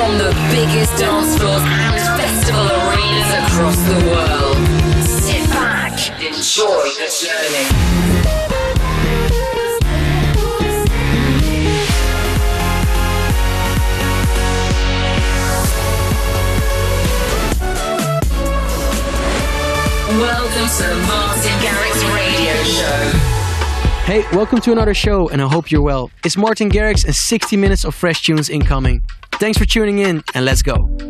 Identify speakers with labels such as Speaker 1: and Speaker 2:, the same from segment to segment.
Speaker 1: from the biggest dance floors and festival arenas across the world. Sit back, enjoy the journey. Welcome to Martin Garrix Radio Show.
Speaker 2: Hey, welcome to another show, and I hope you're well. It's Martin Garrix and 60 minutes of fresh tunes incoming. Thanks for tuning in, and let's go.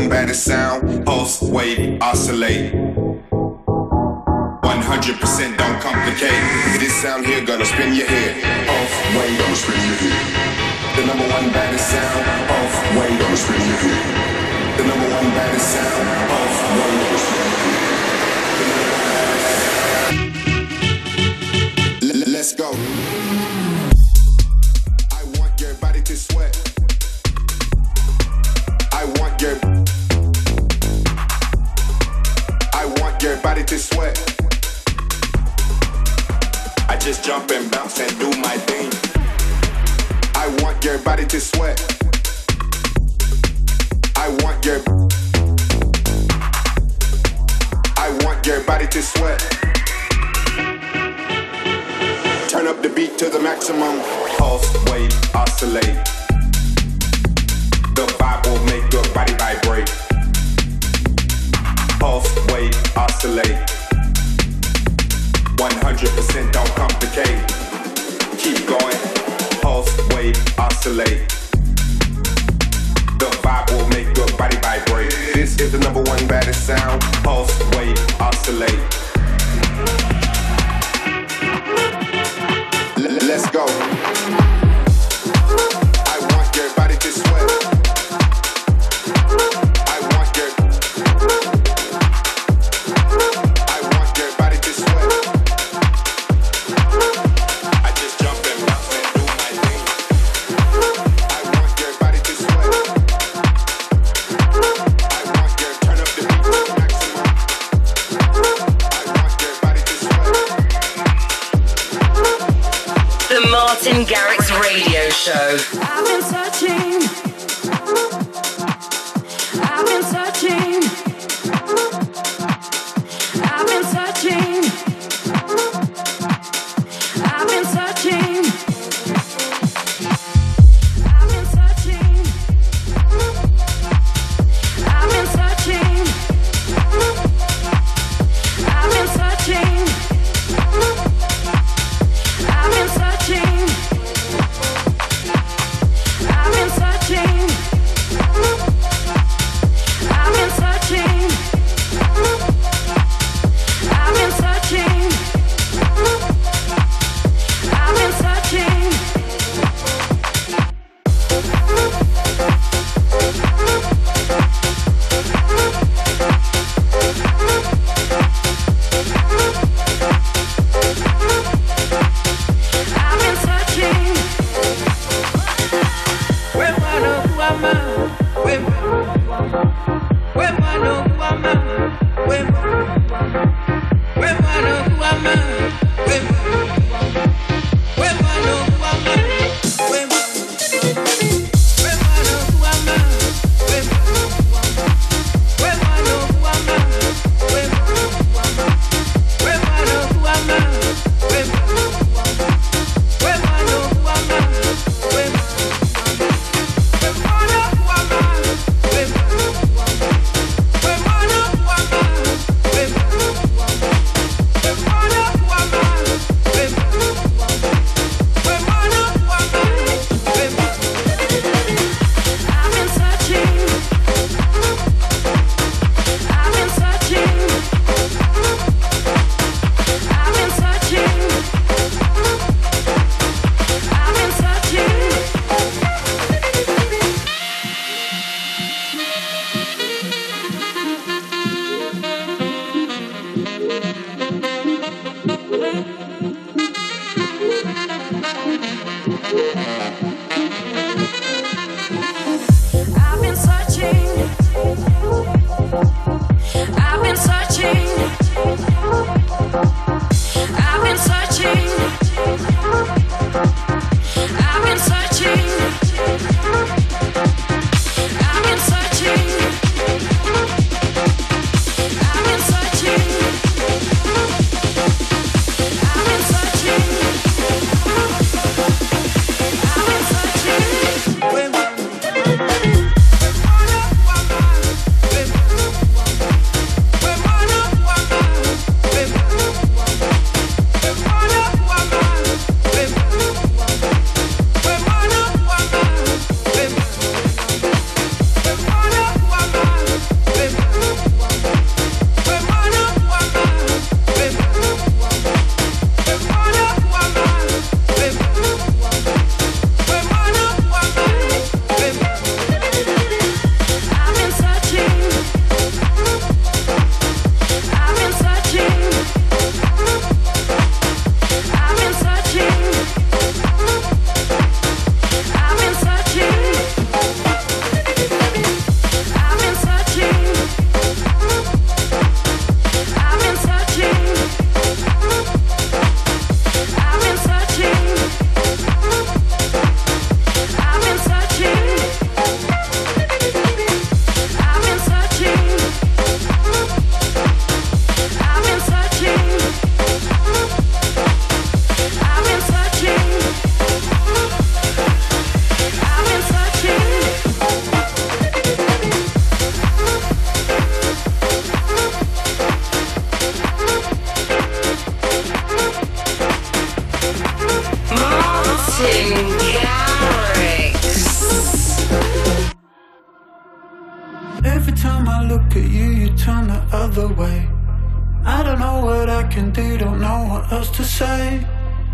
Speaker 3: I'm sound, pulse, wave, oscillate. you sweat. Turn up the beat to the maximum. Pulse, wave, oscillate. The vibe will make your body vibrate. Pulse, wave, oscillate. 100% don't complicate. Keep going. Pulse, wave, oscillate vibe will make your body vibrate. This is the number one baddest sound. Pulse, wave, oscillate. L- let's go.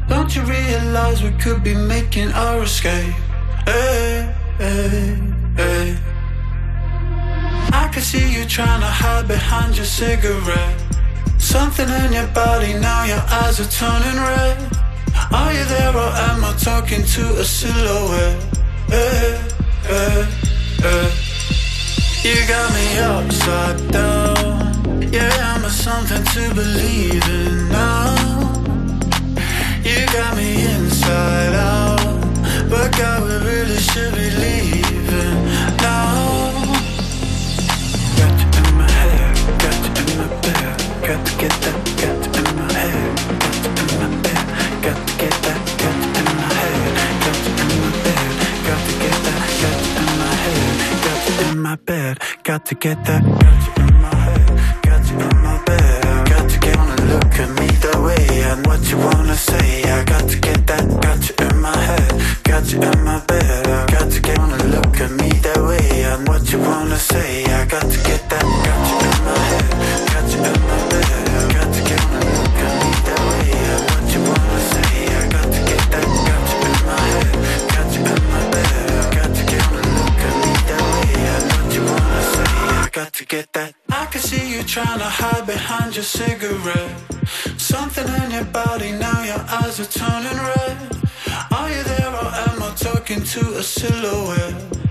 Speaker 4: Don't you realize we could be making our escape? Hey, hey, hey. I can see you trying to hide behind your cigarette. Something in your body, now your eyes are turning red. Are you there or am I talking to a silhouette? Hey, hey, hey. You got me upside down. Yeah, I'm a something to believe in now. Got me inside out. But God, we really should be leaving now. Got you in my head, got you in my bed. Got to get that, got you in my head, got you in my bed. Got to get that, got you in my head, got you in my bed. Got to get that, got you in my head, got you in my bed. Got to get that, got you in my head, and what you wanna say. I got to get that, got you in my head, got you in my bed. Got to get wanna look at me that way and what you wanna say. I got to get that, got you in my head, got you in my bed. Got to get wanna look at me that way and what you wanna say. I got to get that, got you in my head, got you in my bed. Got to get wanna look at me that way and what you wanna say. I got to get that. I can see you trying to hide behind your cigarette. Something in your body, now your eyes are turning red. Are you there or am I talking to a silhouette?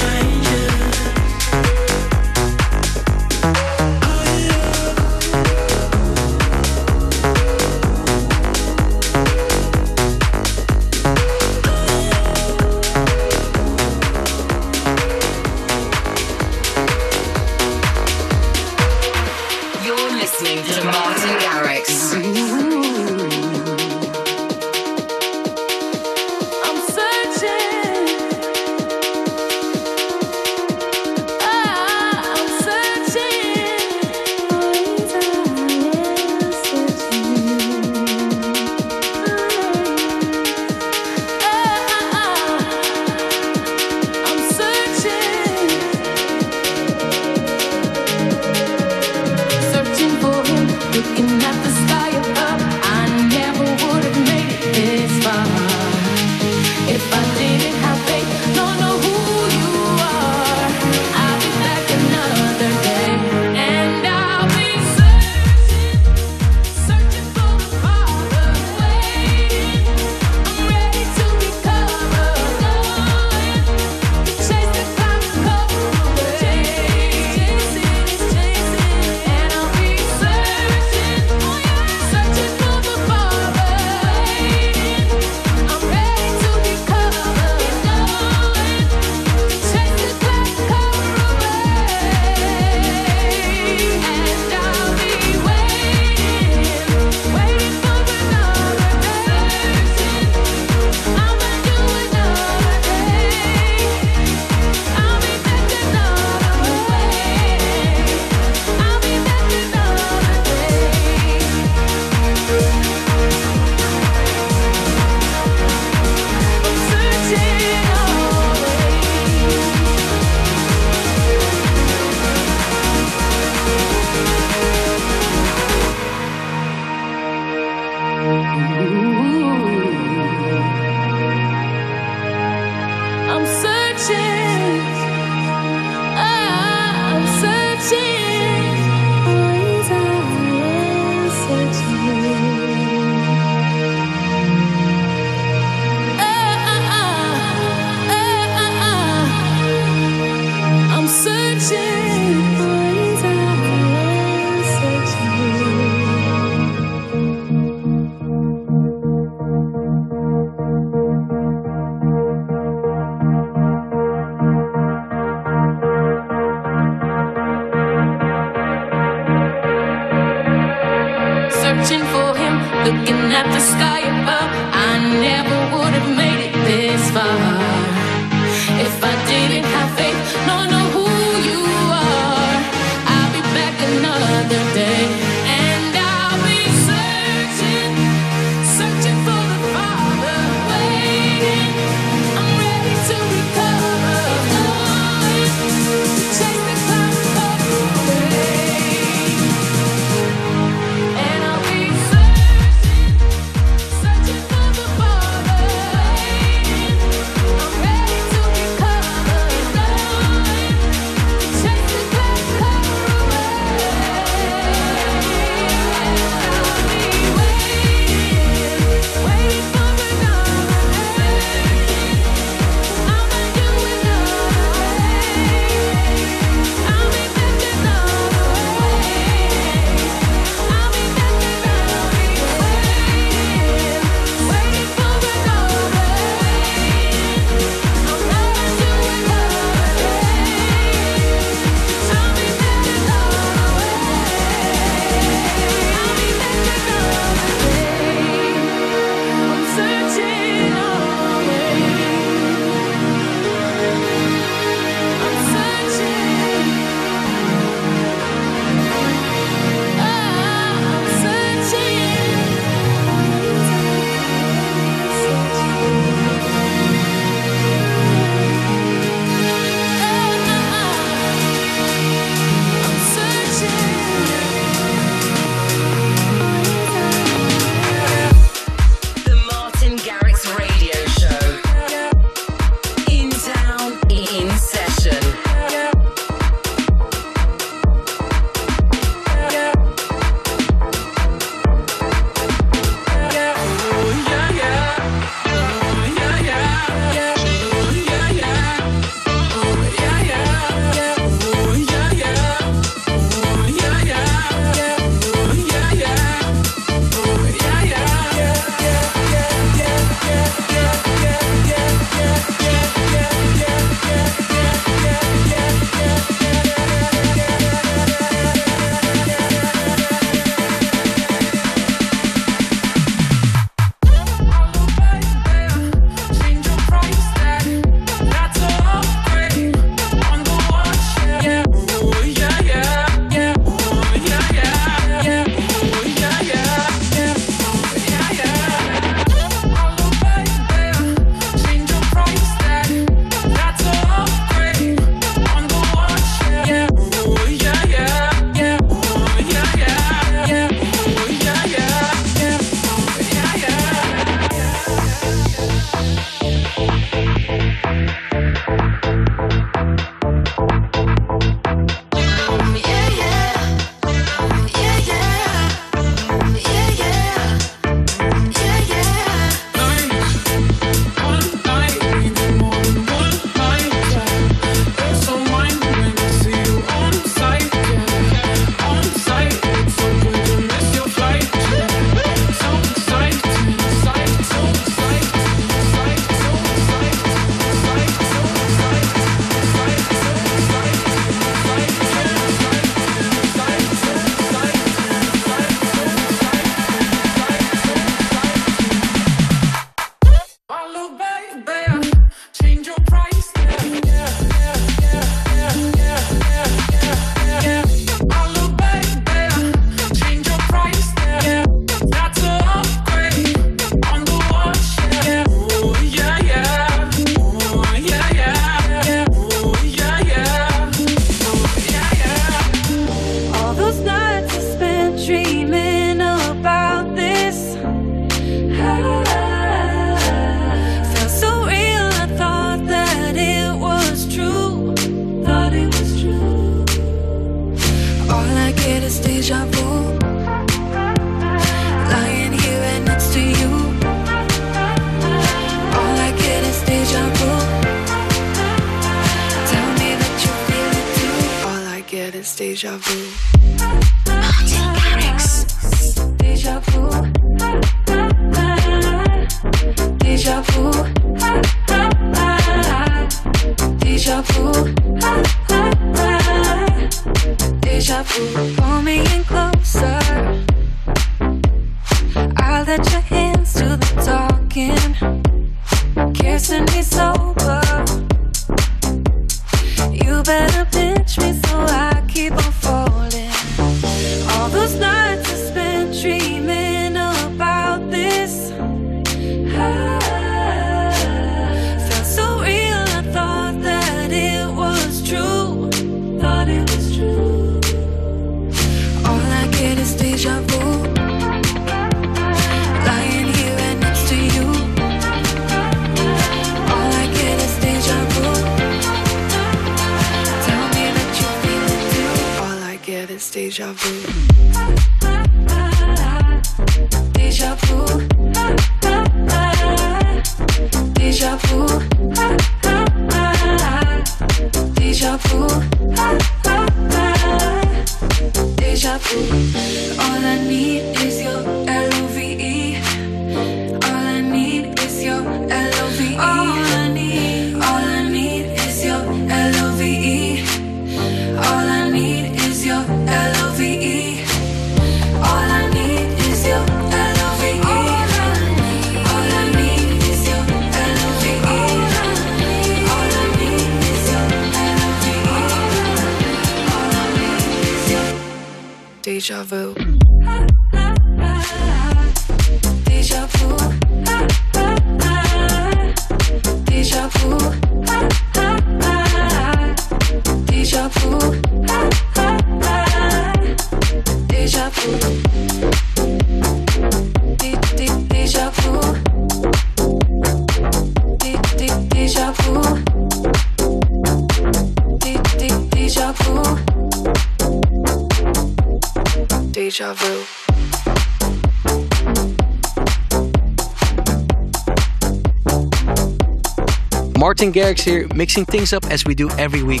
Speaker 1: Martin Garrix
Speaker 5: here,
Speaker 2: mixing things up as we do every week.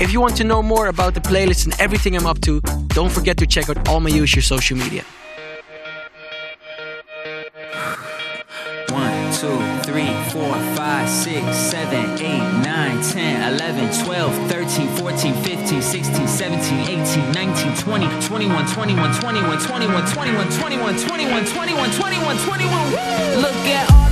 Speaker 2: If you want to know more about the playlist and everything I'm up to, don't forget to check out all my usual social media.
Speaker 6: One, two, three, four, five, six, seven, eight, nine, Look at all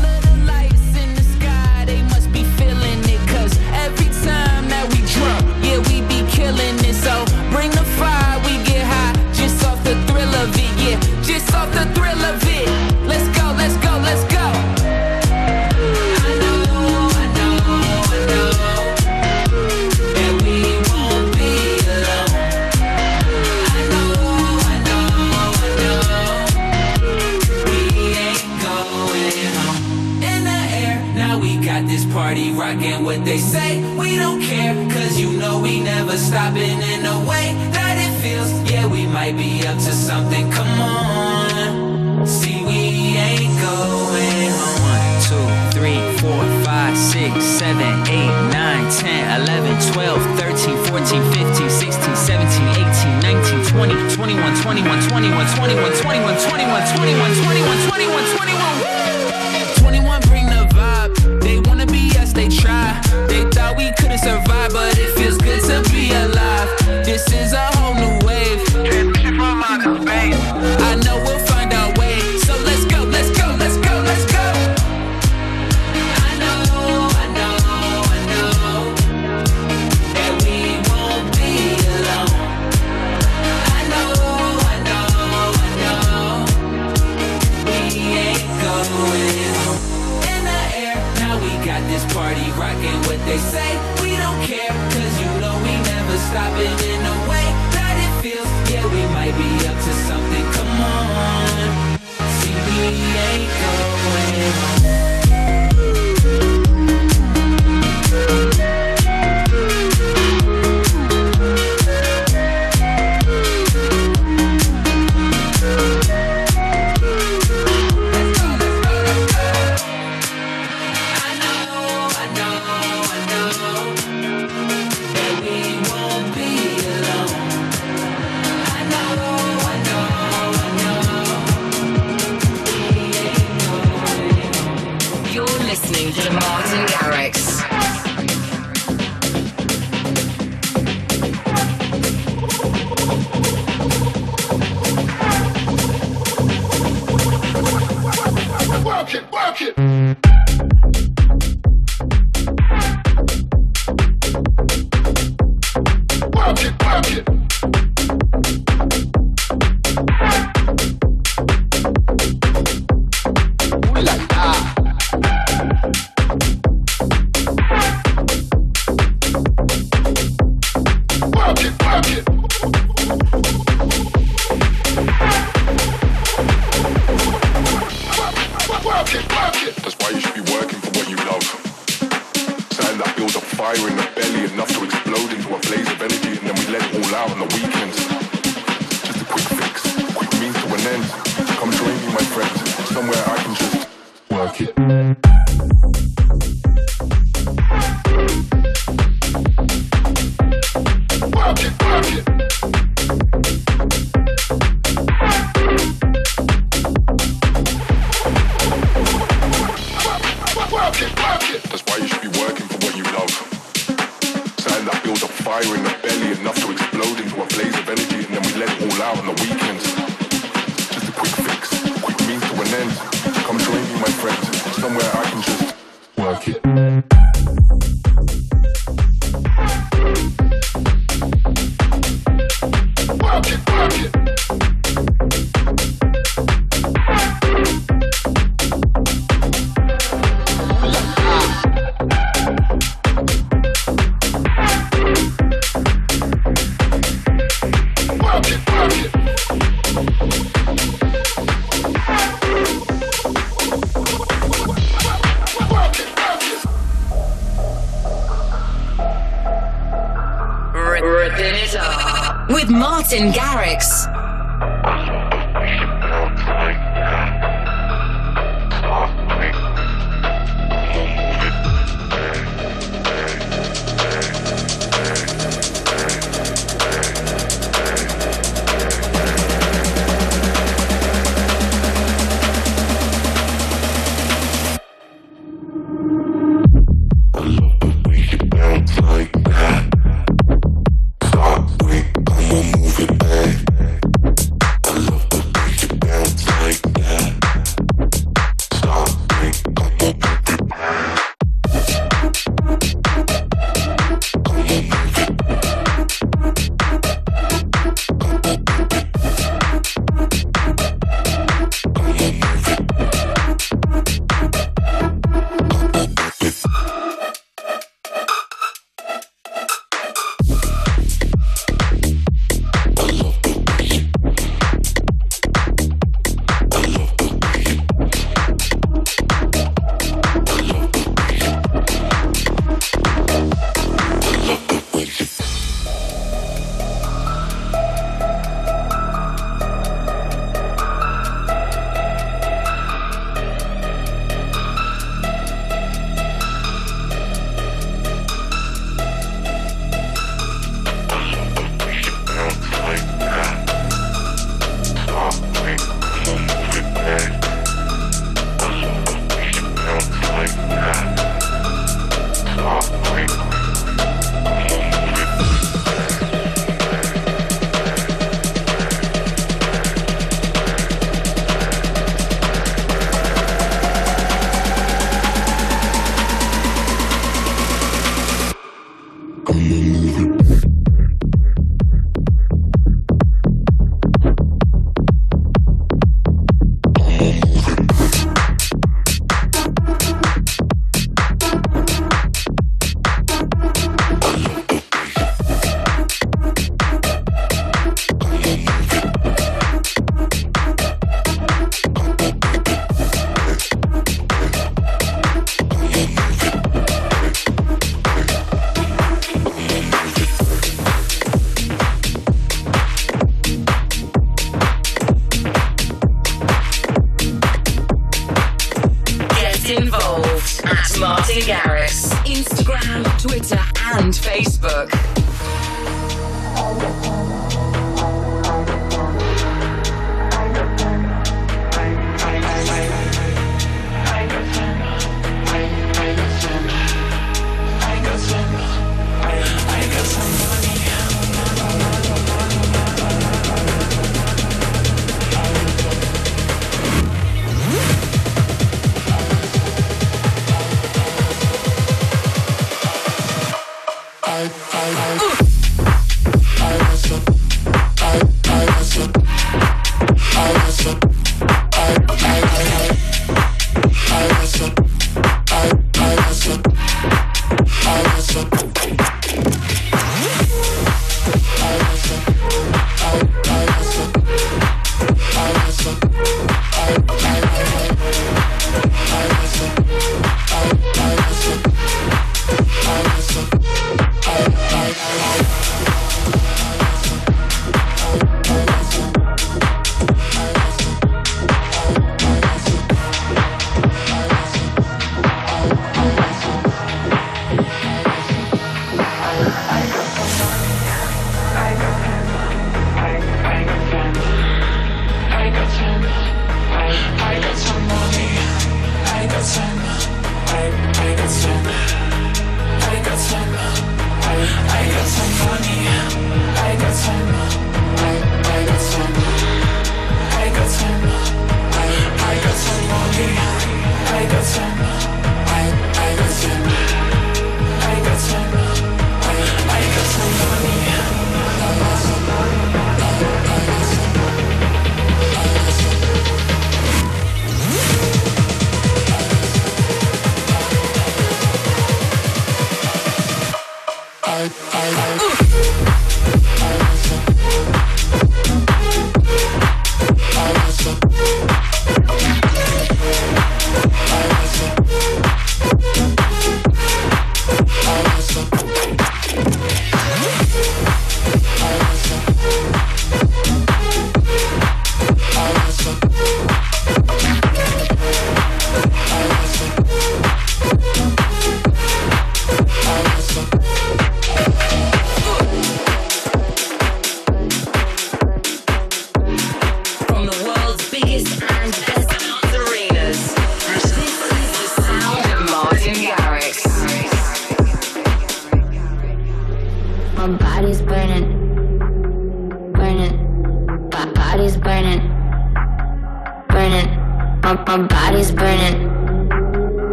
Speaker 6: we're stopping in a way that it feels Yeah, we might be up to something, come on See, we ain't going home One, two, three, four, five, six, seven, eight, nine, ten, eleven, twelve, thirteen, fourteen, fifteen, sixteen, seventeen, eighteen, nineteen, twenty, twenty-one, twenty-one, twenty-one, twenty-one, twenty-one, twenty-one, twenty-one, twenty-one, twenty-one, twenty-one,
Speaker 7: twenty-one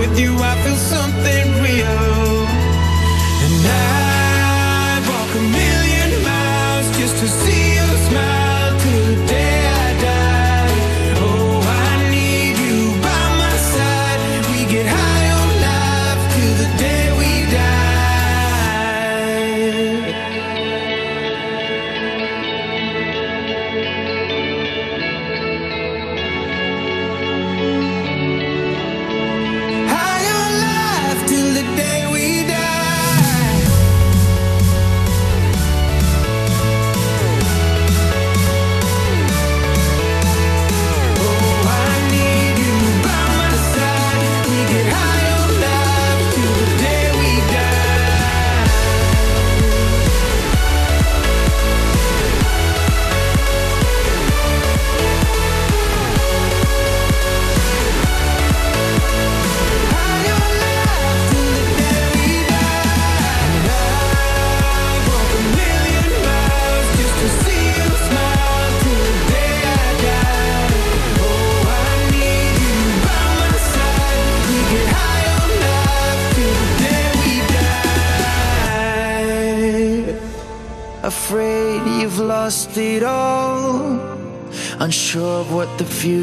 Speaker 7: With
Speaker 4: you,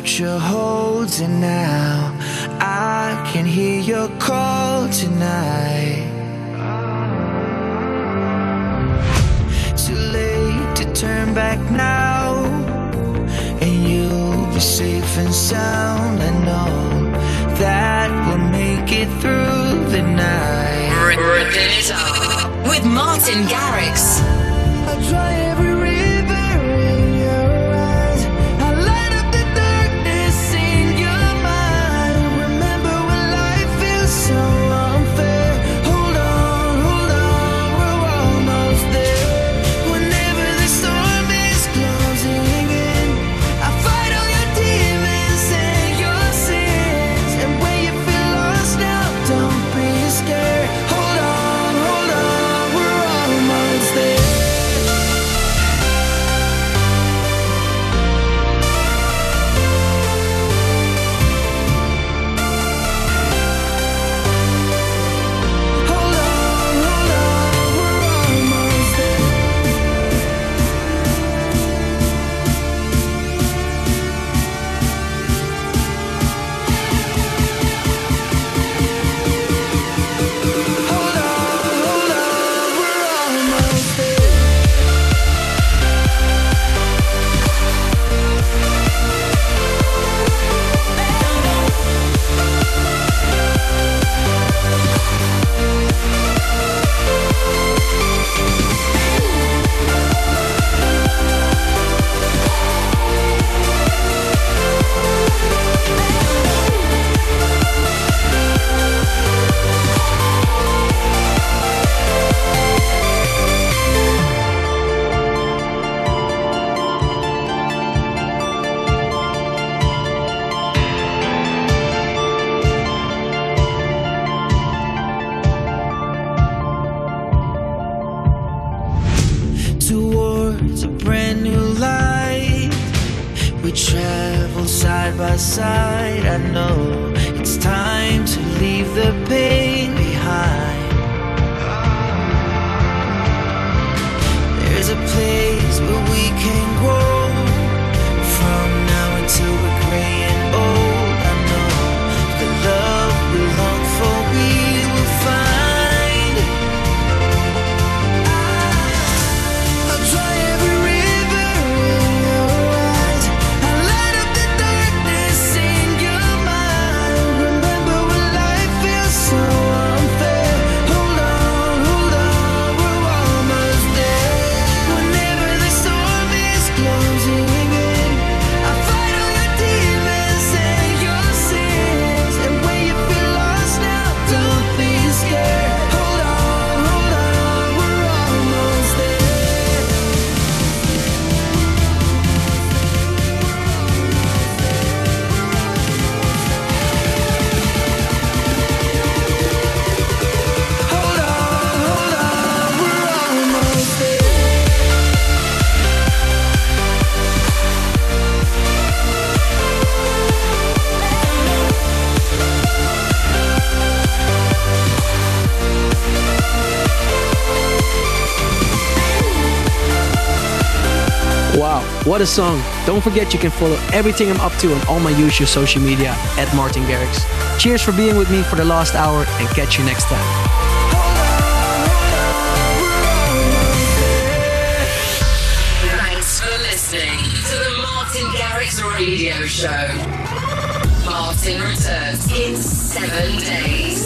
Speaker 8: future the pain.
Speaker 2: What a song. Don't forget you can follow everything I'm up to on all my usual social media at Martin Garrix. Cheers for being with me for the last hour and catch you next time.
Speaker 1: Thanks for listening to the Martin Garrix Radio Show. Martin returns in seven days.